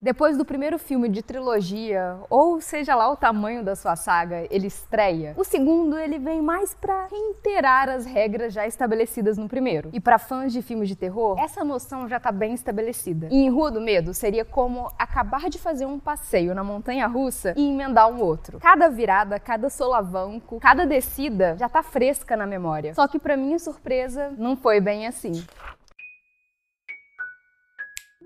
Depois do primeiro filme de trilogia, ou seja lá o tamanho da sua saga, ele estreia. O segundo, ele vem mais para reiterar as regras já estabelecidas no primeiro. E para fãs de filmes de terror, essa noção já tá bem estabelecida. E em Rua do Medo seria como acabar de fazer um passeio na montanha russa e emendar um outro. Cada virada, cada solavanco, cada descida já tá fresca na memória. Só que para minha surpresa, não foi bem assim.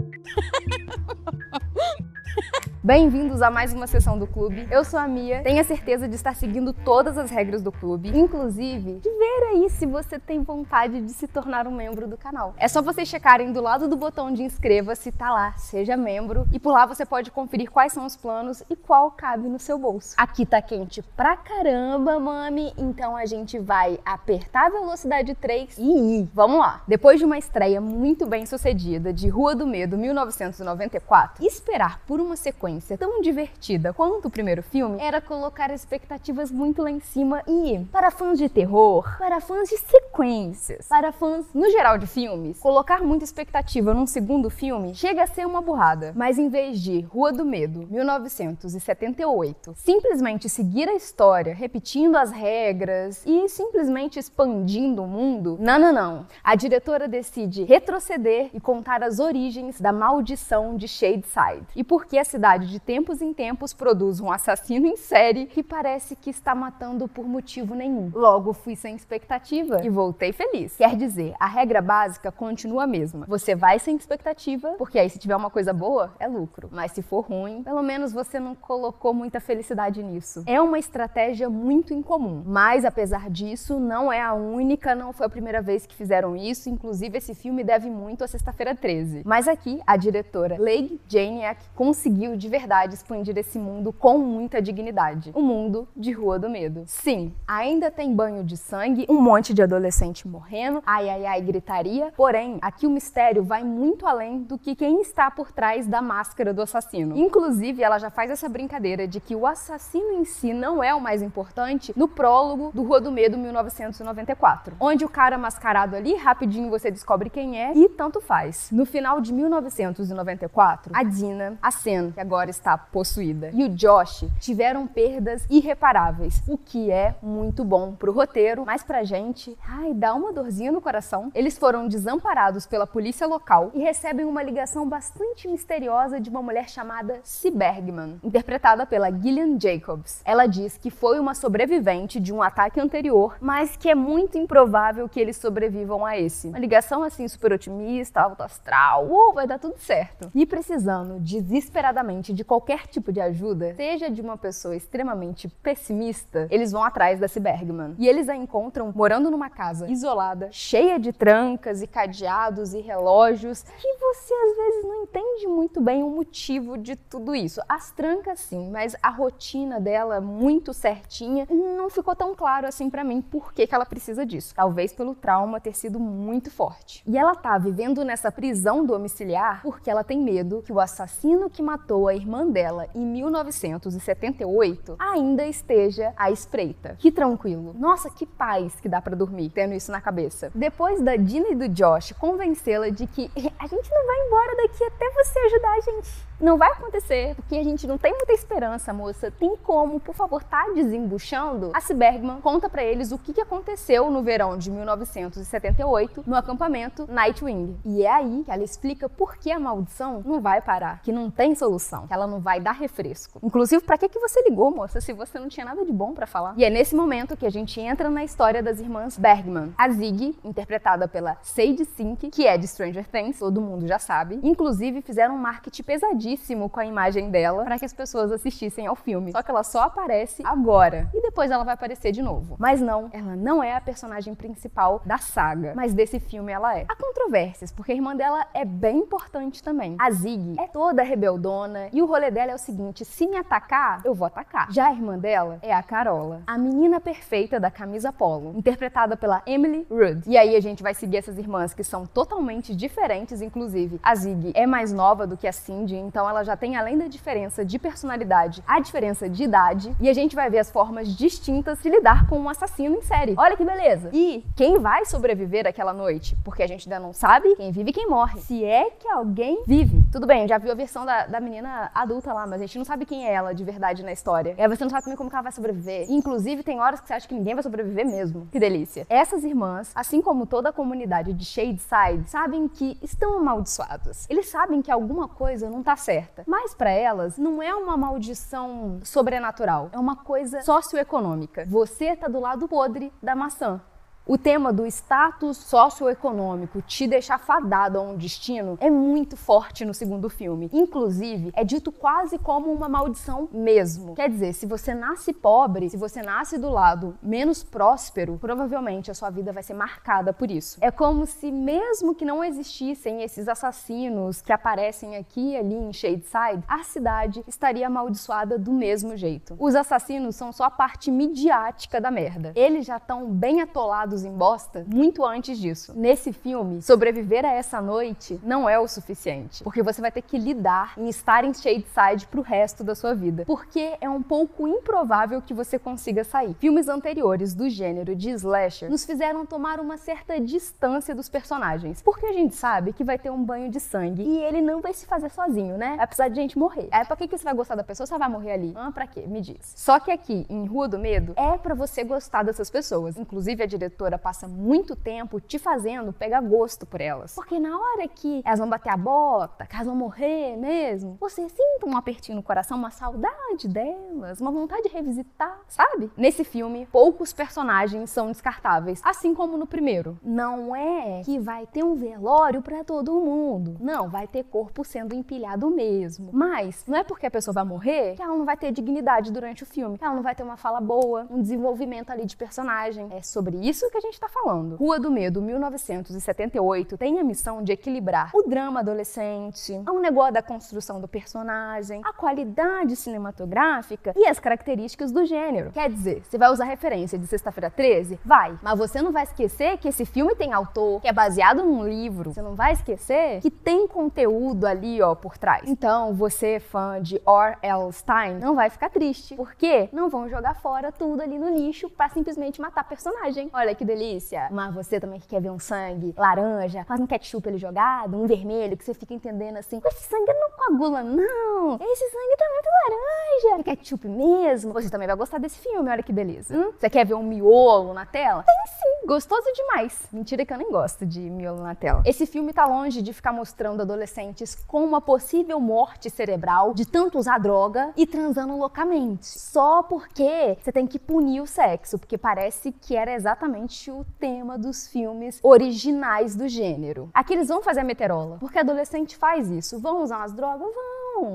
Ha ha ha ha! Bem-vindos a mais uma sessão do clube. Eu sou a Mia, tenha certeza de estar seguindo todas as regras do clube, inclusive de ver aí se você tem vontade de se tornar um membro do canal. É só vocês checarem do lado do botão de inscreva-se, tá lá, seja membro, e por lá você pode conferir quais são os planos e qual cabe no seu bolso. Aqui tá quente pra caramba, mami, então a gente vai apertar a velocidade 3 e ir. Vamos lá. Depois de uma estreia muito bem sucedida de Rua do Medo 1994, esperar por uma sequência tão divertida quanto o primeiro filme era colocar expectativas muito lá em cima e, para fãs de terror, para fãs de sequências, para fãs no geral de filmes, colocar muita expectativa num segundo filme chega a ser uma burrada. Mas em vez de Rua do Medo, 1978, simplesmente seguir a história, repetindo as regras e simplesmente expandindo o mundo, não, não, não. A diretora decide retroceder e contar as origens da maldição de Shadeside e por que a cidade de tempos em tempos produz um assassino em série que parece que está matando por motivo nenhum. Logo, fui sem expectativa e voltei feliz. Quer dizer, a regra básica continua a mesma. Você vai sem expectativa, porque aí se tiver uma coisa boa, é lucro. Mas se for ruim, pelo menos você não colocou muita felicidade nisso. É uma estratégia muito incomum, mas apesar disso, não é a única, não foi a primeira vez que fizeram isso. Inclusive, esse filme deve muito a Sexta-feira 13. Mas aqui, a diretora Leigh Janiak conseguiu de verdade expandir esse mundo com muita dignidade. O mundo de Rua do Medo. Sim, ainda tem banho de sangue, um monte de adolescente morrendo, ai ai ai gritaria, porém, aqui o mistério vai muito além do que quem está por trás da máscara do assassino. Inclusive, ela já faz essa brincadeira de que o assassino em si não é o mais importante no prólogo do Rua do Medo 1994, onde o cara mascarado ali, rapidinho você descobre quem é e tanto faz. No final de 1994, a Dina, a Sen, que agora está possuída, e o Josh tiveram perdas irreparáveis, o que é muito bom pro roteiro, mas pra gente, ai, dá uma dorzinha no coração. Eles foram desamparados pela polícia local e recebem uma ligação bastante misteriosa de uma mulher chamada C. Bergman, interpretada pela Gillian Jacobs. Ela diz que foi uma sobrevivente de um ataque anterior, mas que é muito improvável que eles sobrevivam a esse. Uma ligação assim super otimista, alto astral, uh, vai dar tudo certo. E precisando desesperadamente de qualquer tipo de ajuda, seja de uma pessoa extremamente pessimista, eles vão atrás da Bergman. E eles a encontram morando numa casa isolada, cheia de trancas e cadeados e relógios, que você às vezes não entende muito bem o motivo de tudo isso. As trancas sim, mas a rotina dela muito certinha não ficou tão claro assim para mim por que, que ela precisa disso. Talvez pelo trauma ter sido muito forte. E ela tá vivendo nessa prisão domiciliar porque ela tem medo que o assassino que matou a irmã dela em 1978 ainda esteja à espreita. Que tranquilo. Nossa, que paz que dá para dormir tendo isso na cabeça. Depois da Dina e do Josh convencê-la de que a gente não vai embora daqui até você ajudar a gente não vai acontecer, porque a gente não tem muita esperança, moça. Tem como, por favor, tá desembuchando? A Bergman conta para eles o que aconteceu no verão de 1978 no acampamento Nightwing. E é aí que ela explica por que a maldição não vai parar, que não tem solução, que ela não vai dar refresco. Inclusive, para que que você ligou, moça, se você não tinha nada de bom para falar? E é nesse momento que a gente entra na história das irmãs Bergman. A Zig, interpretada pela Sadie Sink, que é de Stranger Things, todo mundo já sabe. Inclusive, fizeram um marketing pesadíssimo com a imagem dela para que as pessoas assistissem ao filme. Só que ela só aparece agora e depois ela vai aparecer de novo. Mas não, ela não é a personagem principal da saga, mas desse filme ela é. Há controvérsias, porque a irmã dela é bem importante também. A Zig é toda rebeldona e o rolê dela é o seguinte: se me atacar, eu vou atacar. Já a irmã dela é a Carola, a menina perfeita da camisa polo, interpretada pela Emily Rudd. E aí a gente vai seguir essas irmãs que são totalmente diferentes, inclusive a Zig é mais nova do que a Cindy, então Então ela já tem, além da diferença de personalidade, a diferença de idade. E a gente vai ver as formas distintas de lidar com um assassino em série. Olha que beleza! E quem vai sobreviver aquela noite? Porque a gente ainda não sabe quem vive e quem morre. Se é que alguém vive. Tudo bem, já viu a versão da, da menina adulta lá, mas a gente não sabe quem é ela de verdade na história. E aí você não sabe também como ela vai sobreviver. Inclusive, tem horas que você acha que ninguém vai sobreviver mesmo. Que delícia. Essas irmãs, assim como toda a comunidade de Shadeside, sabem que estão amaldiçoadas. Eles sabem que alguma coisa não tá certa. Mas para elas, não é uma maldição sobrenatural. É uma coisa socioeconômica. Você tá do lado podre da maçã. O tema do status socioeconômico te deixar fadado a um destino é muito forte no segundo filme. Inclusive, é dito quase como uma maldição mesmo. Quer dizer, se você nasce pobre, se você nasce do lado menos próspero, provavelmente a sua vida vai ser marcada por isso. É como se, mesmo que não existissem esses assassinos que aparecem aqui e ali em Shadeside, a cidade estaria amaldiçoada do mesmo jeito. Os assassinos são só a parte midiática da merda. Eles já estão bem atolados em bosta muito antes disso. Nesse filme, sobreviver a essa noite não é o suficiente, porque você vai ter que lidar em estar em Shadeside pro resto da sua vida, porque é um pouco improvável que você consiga sair. Filmes anteriores do gênero de slasher nos fizeram tomar uma certa distância dos personagens, porque a gente sabe que vai ter um banho de sangue e ele não vai se fazer sozinho, né? Vai precisar de gente morrer. É pra que, que você vai gostar da pessoa? Você vai morrer ali? Ah, pra quê? Me diz. Só que aqui, em Rua do Medo, é para você gostar dessas pessoas. Inclusive, a diretora passa muito tempo te fazendo pegar gosto por elas. Porque na hora que elas vão bater a bota, que elas vão morrer mesmo, você sinta um apertinho no coração, uma saudade delas, uma vontade de revisitar, sabe? Nesse filme, poucos personagens são descartáveis, assim como no primeiro. Não é que vai ter um velório para todo mundo. Não, vai ter corpo sendo empilhado mesmo. Mas não é porque a pessoa vai morrer que ela não vai ter dignidade durante o filme, ela não vai ter uma fala boa, um desenvolvimento ali de personagem. É sobre isso que a gente está falando. Rua do Medo, 1978, tem a missão de equilibrar o drama adolescente, o negócio da construção do personagem, a qualidade cinematográfica e as características do gênero. Quer dizer, você vai usar referência de Sexta-feira 13? Vai. Mas você não vai esquecer que esse filme tem autor, que é baseado num livro. Você não vai esquecer que tem conteúdo ali, ó, por trás. Então, você, fã de R.L. Stein, não vai ficar triste, porque não vão jogar fora tudo ali no lixo para simplesmente matar personagem. Olha que que delícia. Mas você também que quer ver um sangue laranja, faz um ketchup ali jogado, um vermelho, que você fica entendendo assim, esse sangue não coagula, não. Esse sangue tá muito laranja. É ketchup mesmo. Você também vai gostar desse filme, olha que beleza. Hum? Você quer ver um miolo na tela? Tem sim. Gostoso demais. Mentira que eu nem gosto de miolo na tela. Esse filme tá longe de ficar mostrando adolescentes com uma possível morte cerebral de tanto usar droga e transando loucamente. Só porque você tem que punir o sexo, porque parece que era exatamente o tema dos filmes originais do gênero. Aqui eles vão fazer a meterola, porque adolescente faz isso. Vão usar umas drogas? Vão.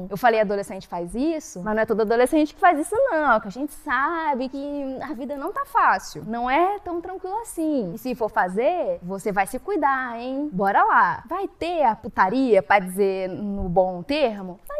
Eu falei adolescente faz isso, mas não é todo adolescente que faz isso não, que a gente sabe que a vida não tá fácil. Não é tão tranquilo assim. E se for fazer, você vai se cuidar, hein? Bora lá. Vai ter a putaria, para dizer no bom termo? Vai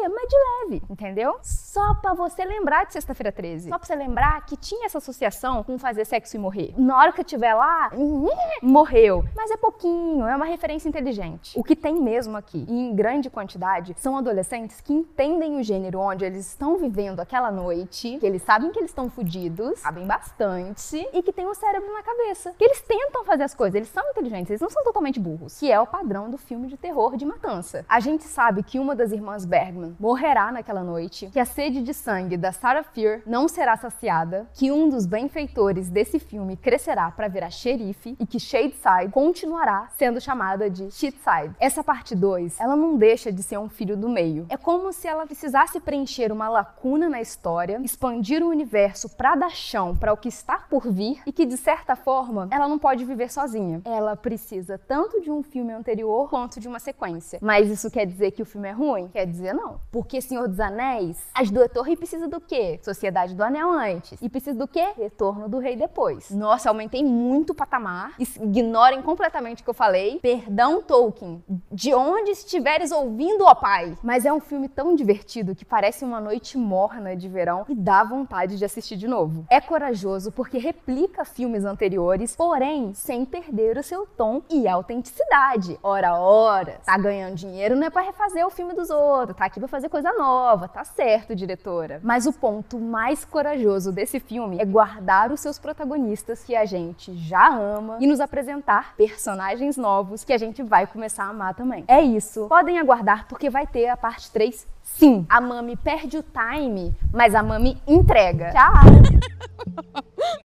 ter a putaria, mas de leve, entendeu? Só para você lembrar de sexta-feira 13. Só pra você lembrar que tinha essa associação com fazer sexo e morrer. Na hora que eu estiver lá, morreu. Mas é pouquinho, é uma referência inteligente. O que tem mesmo aqui, em grande quantidade, são adolescentes que entendem o gênero onde eles estão vivendo aquela noite, que eles sabem que eles estão fodidos, sabem bastante, e que tem um cérebro na cabeça. Que eles tentam fazer as coisas, eles são inteligentes, eles não são totalmente burros, que é o padrão do filme de terror de matança. A gente sabe que uma das irmãs Bergman morrerá naquela noite, que a sede de sangue da Sarah Fear não será saciada, que um dos benfeitores desse filme crescerá para virar xerife e que Shadeside continuará sendo chamada de Shitside. Essa parte 2, ela não deixa de ser um filho do meio. É como se ela precisasse preencher uma lacuna na história, expandir o universo para dar chão para o que está por vir e que de certa forma ela não pode viver sozinha. Ela precisa tanto de um filme anterior quanto de uma sequência. Mas isso quer dizer que o filme é ruim? Quer dizer não. Porque Senhor dos Anéis, as duas torres precisa do quê? Sociedade do Anel antes. E precisa do quê? Retorno do Rei depois. Nossa, aumentei muito o patamar. Ignorem completamente o que eu falei. Perdão, Tolkien. De onde estiveres ouvindo, ó Pai. Mas é um filme tão divertido que parece uma noite morna de verão e dá vontade de assistir de novo. É corajoso porque replica filmes anteriores, porém sem perder o seu tom e autenticidade. Ora, ora, tá ganhando dinheiro não é para refazer o filme dos outros, tá aqui pra fazer coisa nova, tá certo, diretora. Mas o ponto mais corajoso desse filme é guardar os seus protagonistas que a gente já ama e nos apresentar personagens novos que a gente vai começar a amar também. É isso. Podem aguardar porque vai ter a parte 3 sim. A Mami perde o time, mas a Mami entrega. Tchau!